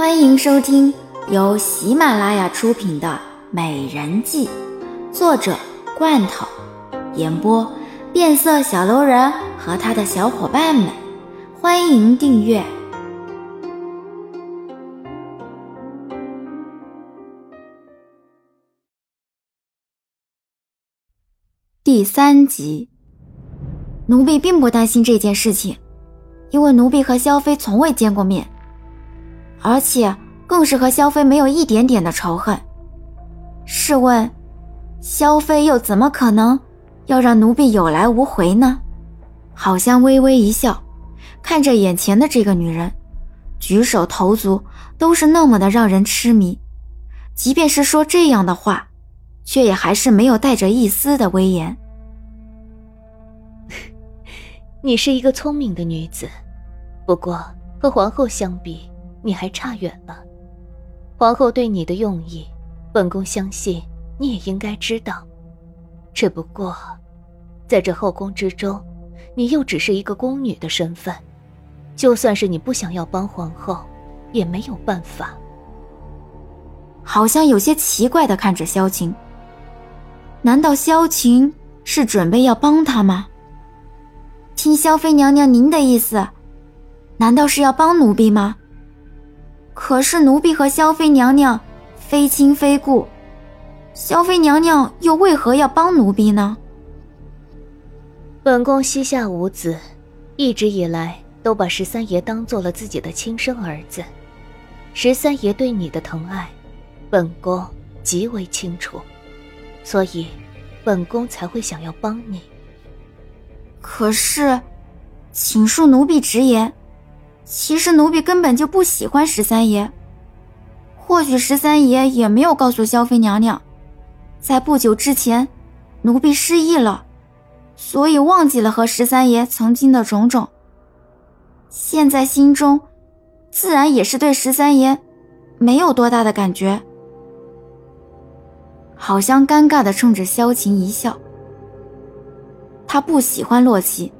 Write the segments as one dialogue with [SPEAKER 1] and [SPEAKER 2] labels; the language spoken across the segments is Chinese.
[SPEAKER 1] 欢迎收听由喜马拉雅出品的《美人计》，作者罐头，演播变色小楼人和他的小伙伴们。欢迎订阅第三集。奴婢并不担心这件事情，因为奴婢和萧妃从未见过面，而且更是和萧飞没有一点点的仇恨。试问，萧飞又怎么可能要让奴婢有来无回呢？好像微微一笑，看着眼前的这个女人，举手投足都是那么的让人痴迷，即便是说这样的话，却也还是没有带着一丝的威严。
[SPEAKER 2] 你是一个聪明的女子，不过和皇后相比，你还差远了。皇后对你的用意，本宫相信你也应该知道。只不过，在这后宫之中，你又只是一个宫女的身份，就算是你不想要帮皇后，也没有办法。
[SPEAKER 1] 好像有些奇怪的看着萧晴，难道萧晴是准备要帮他吗？听萧妃娘娘您的意思，难道是要帮奴婢吗？可是奴婢和萧妃娘娘非亲非故，萧妃娘娘又为何要帮奴婢呢？
[SPEAKER 2] 本宫膝下无子，一直以来都把十三爷当做了自己的亲生儿子。十三爷对你的疼爱，本宫极为清楚，所以本宫才会想要帮你。
[SPEAKER 1] 可是，请恕奴婢直言，其实奴婢根本就不喜欢十三爷。或许十三爷也没有告诉萧妃娘娘，在不久之前，奴婢失忆了，所以忘记了和十三爷曾经的种种。现在心中，自然也是对十三爷没有多大的感觉。好像尴尬的冲着萧晴一笑。他不喜欢洛奇，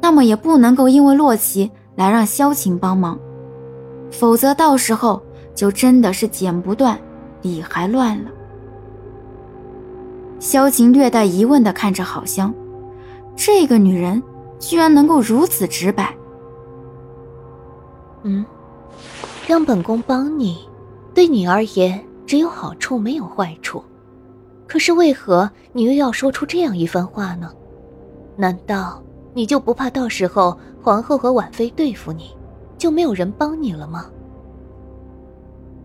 [SPEAKER 1] 那么也不能够因为洛奇来让萧晴帮忙，否则到时候就真的是剪不断，理还乱了。萧晴略带疑问的看着郝香，这个女人居然能够如此直白。
[SPEAKER 2] 嗯，让本宫帮你，对你而言只有好处没有坏处，可是为何你又要说出这样一番话呢？难道你就不怕到时候皇后和婉妃对付你，就没有人帮你了吗？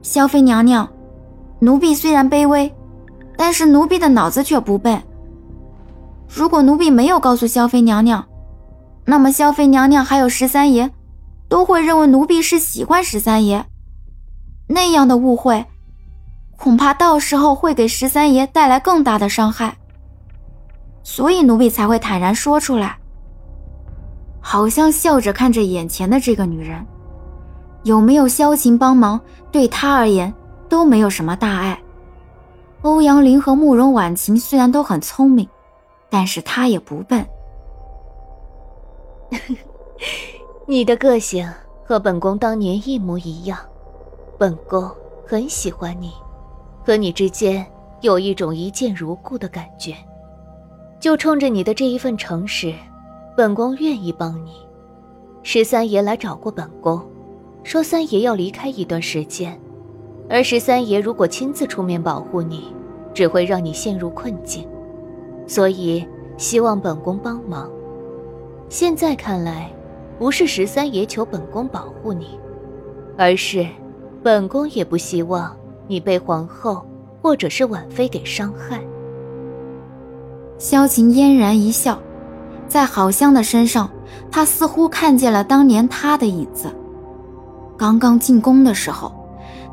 [SPEAKER 1] 萧妃娘娘，奴婢虽然卑微，但是奴婢的脑子却不笨。如果奴婢没有告诉萧妃娘娘，那么萧妃娘娘还有十三爷，都会认为奴婢是喜欢十三爷。那样的误会，恐怕到时候会给十三爷带来更大的伤害。所以奴婢才会坦然说出来，好像笑着看着眼前的这个女人，有没有萧晴帮忙，对她而言都没有什么大碍。欧阳林和慕容婉晴虽然都很聪明，但是他也不笨。
[SPEAKER 2] 你的个性和本宫当年一模一样，本宫很喜欢你，和你之间有一种一见如故的感觉。就冲着你的这一份诚实，本宫愿意帮你。十三爷来找过本宫，说三爷要离开一段时间，而十三爷如果亲自出面保护你，只会让你陷入困境，所以希望本宫帮忙。现在看来，不是十三爷求本宫保护你，而是本宫也不希望你被皇后或者是婉妃给伤害。
[SPEAKER 1] 萧晴嫣然一笑，在郝香的身上，他似乎看见了当年他的影子。刚刚进宫的时候，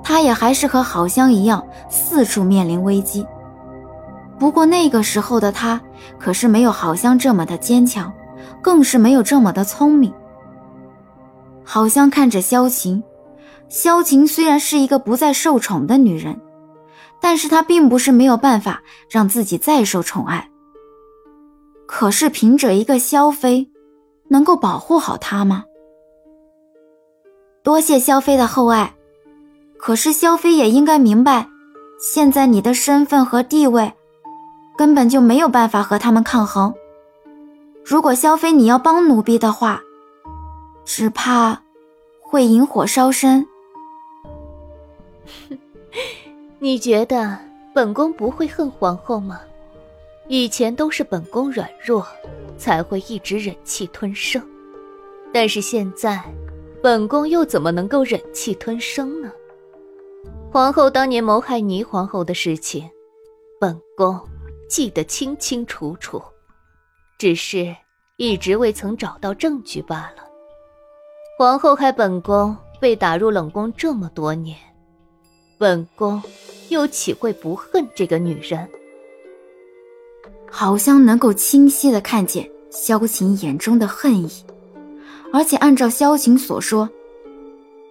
[SPEAKER 1] 他也还是和郝香一样，四处面临危机。不过那个时候的他，可是没有郝香这么的坚强，更是没有这么的聪明。郝香看着萧晴，萧晴虽然是一个不再受宠的女人，但是她并不是没有办法让自己再受宠爱。可是凭着一个萧妃，能够保护好她吗？多谢萧妃的厚爱，可是萧妃也应该明白，现在你的身份和地位，根本就没有办法和他们抗衡。如果萧妃你要帮奴婢的话，只怕会引火烧身。
[SPEAKER 2] 你觉得本宫不会恨皇后吗？以前都是本宫软弱，才会一直忍气吞声。但是现在，本宫又怎么能够忍气吞声呢？皇后当年谋害霓皇后的事情，本宫记得清清楚楚，只是一直未曾找到证据罢了。皇后害本宫被打入冷宫这么多年，本宫又岂会不恨这个女人？
[SPEAKER 1] 好像能够清晰的看见萧晴眼中的恨意，而且按照萧晴所说，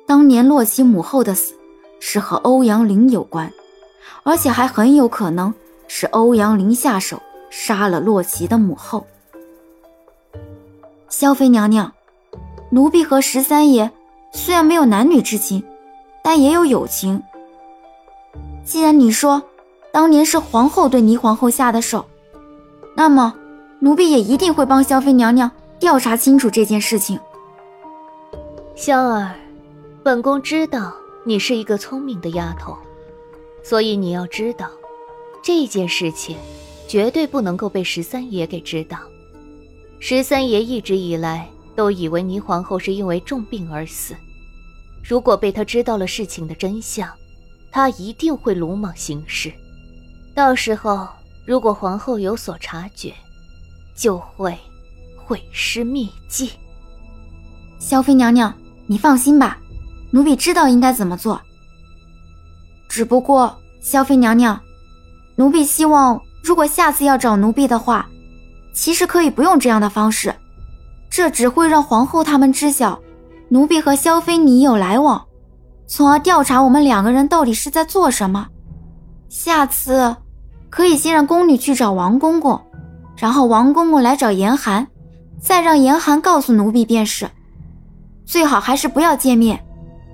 [SPEAKER 1] 当年洛奇母后的死是和欧阳林有关，而且还很有可能是欧阳林下手杀了洛奇的母后。萧妃娘娘，奴婢和十三爷虽然没有男女之情，但也有友情。既然你说当年是皇后对霓皇后下的手，那么，奴婢也一定会帮萧妃娘娘调查清楚这件事情。
[SPEAKER 2] 萧儿，本宫知道你是一个聪明的丫头，所以你要知道，这件事情绝对不能够被十三爷给知道。十三爷一直以来都以为霓皇后是因为重病而死，如果被他知道了事情的真相，他一定会鲁莽行事，到时候。如果皇后有所察觉，就会毁尸灭迹。
[SPEAKER 1] 萧妃娘娘，你放心吧，奴婢知道应该怎么做。只不过，萧妃娘娘，奴婢希望，如果下次要找奴婢的话，其实可以不用这样的方式，这只会让皇后他们知晓，奴婢和萧妃你有来往，从而调查我们两个人到底是在做什么。下次。可以先让宫女去找王公公，然后王公公来找严寒，再让严寒告诉奴婢便是。最好还是不要见面，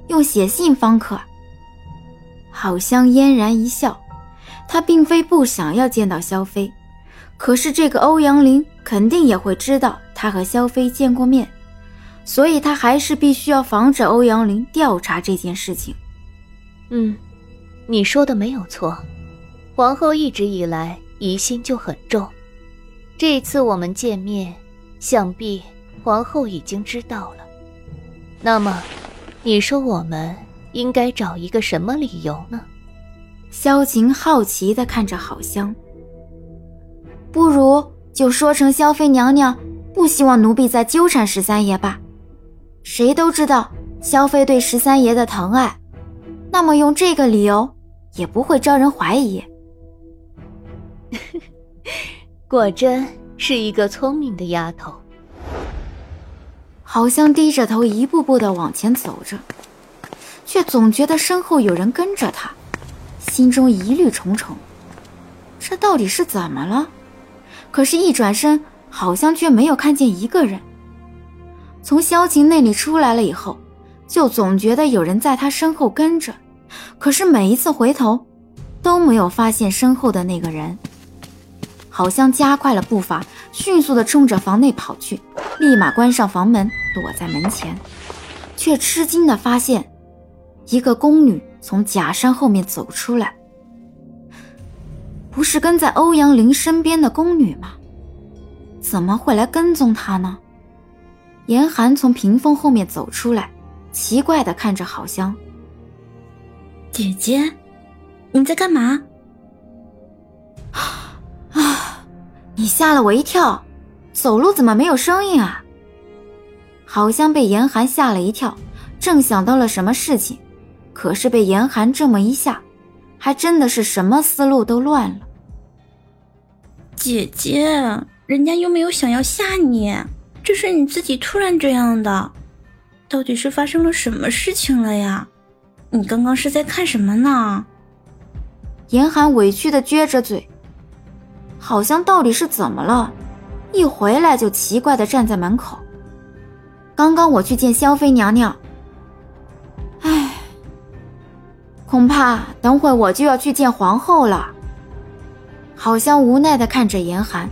[SPEAKER 1] 用写信方可。好香嫣然一笑，他并非不想要见到萧妃，可是这个欧阳林肯定也会知道他和萧妃见过面，所以他还是必须要防止欧阳林调查这件事情。
[SPEAKER 2] 嗯，你说的没有错。皇后一直以来疑心就很重，这次我们见面，想必皇后已经知道了。那么，你说我们应该找一个什么理由呢？
[SPEAKER 1] 萧晴好奇地看着好香，不如就说成萧妃娘娘不希望奴婢再纠缠十三爷吧。谁都知道萧妃对十三爷的疼爱，那么用这个理由也不会招人怀疑。
[SPEAKER 2] 果真是一个聪明的丫头。
[SPEAKER 1] 好像低着头一步步的往前走着，却总觉得身后有人跟着他，心中疑虑重重。这到底是怎么了？可是，一转身，好像却没有看见一个人。从萧晴那里出来了以后，就总觉得有人在他身后跟着，可是每一次回头，都没有发现身后的那个人。好像加快了步伐，迅速地冲着房内跑去，立马关上房门，躲在门前，却吃惊地发现，一个宫女从假山后面走出来。不是跟在欧阳林身边的宫女吗？怎么会来跟踪他呢？严寒从屏风后面走出来，奇怪地看着郝香：“
[SPEAKER 3] 姐姐，你在干嘛？”
[SPEAKER 1] 你吓了我一跳，走路怎么没有声音啊？好像被严寒吓了一跳，正想到了什么事情，可是被严寒这么一吓，还真的是什么思路都乱了。
[SPEAKER 3] 姐姐，人家又没有想要吓你，这是你自己突然这样的，到底是发生了什么事情了呀？你刚刚是在看什么呢？
[SPEAKER 1] 严寒委屈的撅着嘴。好像到底是怎么了？一回来就奇怪的站在门口。刚刚我去见萧妃娘娘，唉，恐怕等会我就要去见皇后了。好像无奈的看着严寒，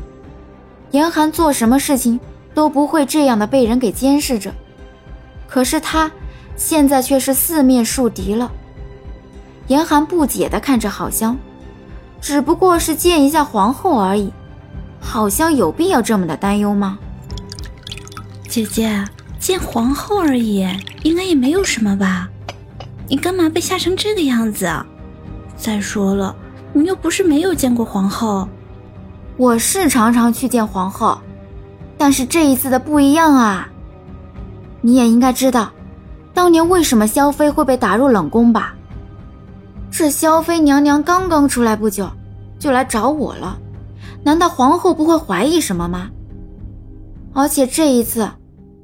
[SPEAKER 1] 严寒做什么事情都不会这样的被人给监视着，可是他现在却是四面树敌了。严寒不解的看着好香，只不过是见一下皇后而已，好像有必要这么的担忧吗？
[SPEAKER 3] 姐姐，见皇后而已，应该也没有什么吧？你干嘛被吓成这个样子？再说了，你又不是没有见过皇后。
[SPEAKER 1] 我是常常去见皇后，但是这一次的不一样啊。你也应该知道，当年为什么萧妃会被打入冷宫吧？这萧妃娘娘刚刚出来不久，就来找我了。难道皇后不会怀疑什么吗？而且这一次，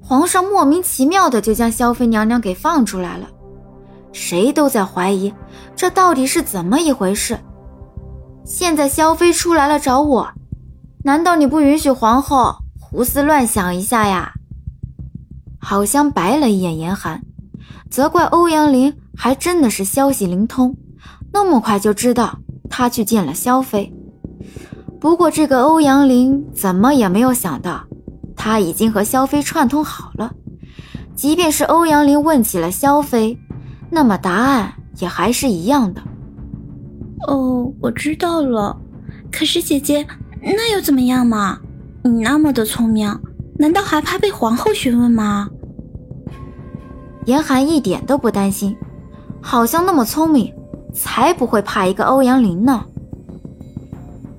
[SPEAKER 1] 皇上莫名其妙的就将萧妃娘娘给放出来了，谁都在怀疑这到底是怎么一回事。现在萧妃出来了找我，难道你不允许皇后胡思乱想一下呀？好像白了一眼严寒，责怪欧阳林还真的是消息灵通。那么快就知道他去见了萧妃，不过这个欧阳林怎么也没有想到，他已经和萧妃串通好了。即便是欧阳林问起了萧妃，那么答案也还是一样的。
[SPEAKER 3] 哦，我知道了。可是姐姐，那又怎么样嘛？你那么的聪明，难道还怕被皇后询问吗？
[SPEAKER 1] 严寒一点都不担心，好像那么聪明。才不会怕一个欧阳林呢！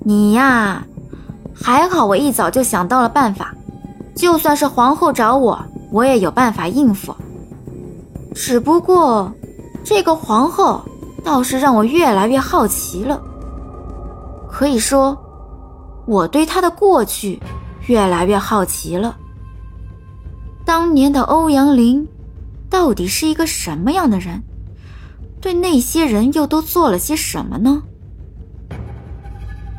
[SPEAKER 1] 你呀，还好我一早就想到了办法，就算是皇后找我，我也有办法应付。只不过，这个皇后倒是让我越来越好奇了。可以说，我对她的过去越来越好奇了。当年的欧阳林，到底是一个什么样的人？对那些人又都做了些什么呢？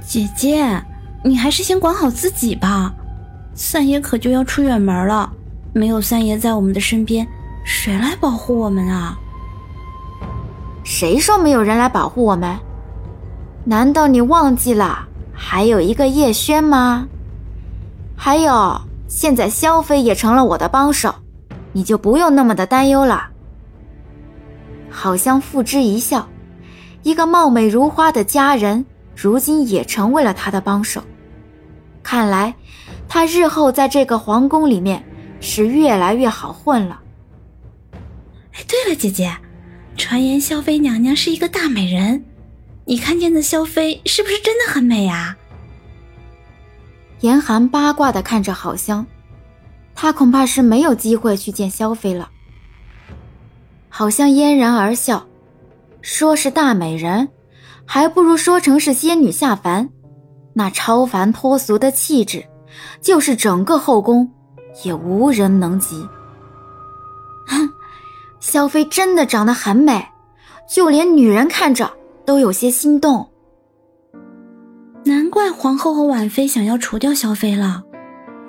[SPEAKER 3] 姐姐，你还是先管好自己吧。三爷可就要出远门了，没有三爷在我们的身边，谁来保护我们啊？
[SPEAKER 1] 谁说没有人来保护我们？难道你忘记了还有一个叶轩吗？还有，现在萧飞也成了我的帮手，你就不用那么的担忧了。好像付之一笑，一个貌美如花的佳人，如今也成为了他的帮手。看来，他日后在这个皇宫里面是越来越好混了。
[SPEAKER 3] 哎，对了，姐姐，传言萧妃娘娘是一个大美人，你看见的萧妃是不是真的很美啊？
[SPEAKER 1] 严寒八卦的看着郝香，他恐怕是没有机会去见萧妃了。好像嫣然而笑，说是大美人，还不如说成是仙女下凡。那超凡脱俗的气质，就是整个后宫也无人能及。哼，萧妃真的长得很美，就连女人看着都有些心动。
[SPEAKER 3] 难怪皇后和婉妃想要除掉萧妃了。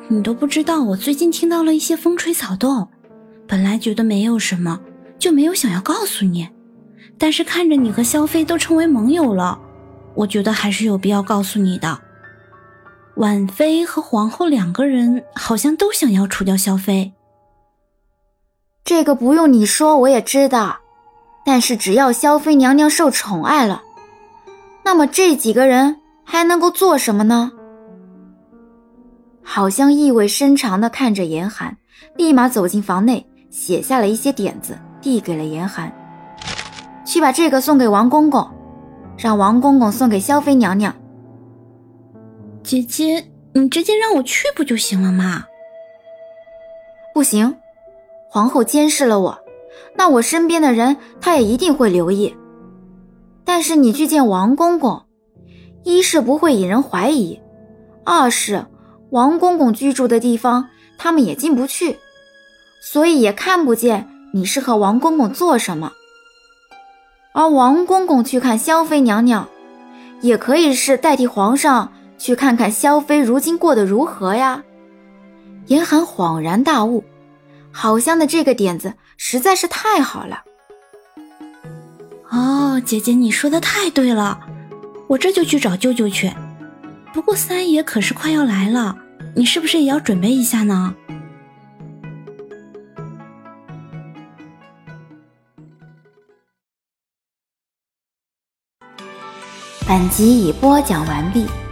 [SPEAKER 3] 你都不知道，我最近听到了一些风吹草动，本来觉得没有什么。就没有想要告诉你，但是看着你和萧妃都成为盟友了，我觉得还是有必要告诉你的。婉妃和皇后两个人好像都想要除掉萧妃，
[SPEAKER 1] 这个不用你说我也知道。但是只要萧妃娘娘受宠爱了，那么这几个人还能够做什么呢？好像意味深长的看着严寒，立马走进房内，写下了一些点子。递给了严寒，去把这个送给王公公，让王公公送给萧妃娘娘。
[SPEAKER 3] 姐姐，你直接让我去不就行了吗？
[SPEAKER 1] 不行，皇后监视了我，那我身边的人她也一定会留意。但是你去见王公公，一是不会引人怀疑，二是王公公居住的地方他们也进不去，所以也看不见。你是和王公公做什么？而王公公去看萧妃娘娘，也可以是代替皇上去看看萧妃如今过得如何呀。严寒恍然大悟，好香的这个点子实在是太好了。
[SPEAKER 3] 哦，姐姐，你说的太对了，我这就去找舅舅去。不过三爷可是快要来了，你是不是也要准备一下呢？
[SPEAKER 1] 本集已播讲完毕。